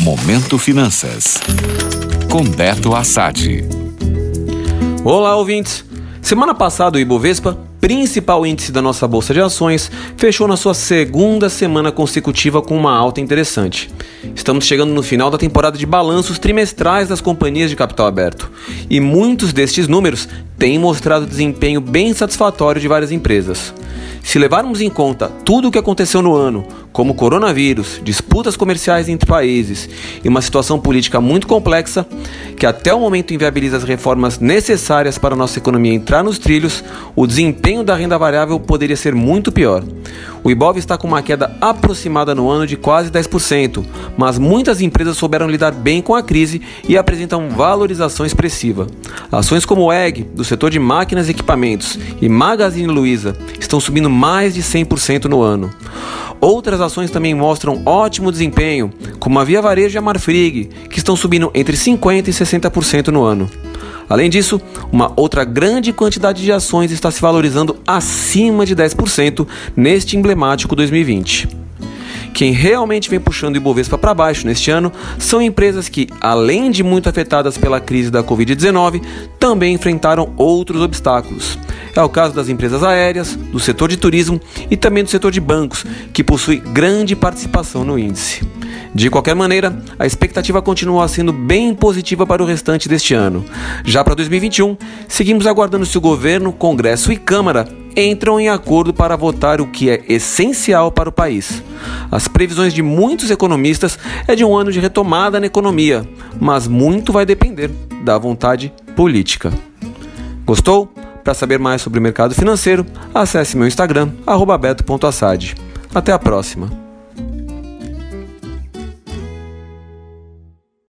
Momento Finanças. Com Beto Assad. Olá, ouvintes. Semana passada o Ibovespa, principal índice da nossa bolsa de ações, fechou na sua segunda semana consecutiva com uma alta interessante. Estamos chegando no final da temporada de balanços trimestrais das companhias de capital aberto, e muitos destes números têm mostrado desempenho bem satisfatório de várias empresas. Se levarmos em conta tudo o que aconteceu no ano, como coronavírus, disputas comerciais entre países e uma situação política muito complexa, que até o momento inviabiliza as reformas necessárias para nossa economia entrar nos trilhos, o desempenho da renda variável poderia ser muito pior. O Ibov está com uma queda aproximada no ano de quase 10%, mas muitas empresas souberam lidar bem com a crise e apresentam valorização expressiva. Ações como o EG, do setor de máquinas e equipamentos, e Magazine Luiza estão subindo mais de 100% no ano. Outras ações também mostram ótimo desempenho, como a Via Varejo e a Marfrig, que estão subindo entre 50% e 60% no ano. Além disso, uma outra grande quantidade de ações está se valorizando acima de 10% neste emblemático 2020. Quem realmente vem puxando o Ibovespa para baixo neste ano são empresas que, além de muito afetadas pela crise da Covid-19, também enfrentaram outros obstáculos. É o caso das empresas aéreas, do setor de turismo e também do setor de bancos, que possui grande participação no índice. De qualquer maneira, a expectativa continua sendo bem positiva para o restante deste ano. Já para 2021, seguimos aguardando se o governo, Congresso e Câmara entram em acordo para votar o que é essencial para o país. As previsões de muitos economistas é de um ano de retomada na economia, mas muito vai depender da vontade política. Gostou? Para saber mais sobre o mercado financeiro, acesse meu Instagram, beto.assad. Até a próxima!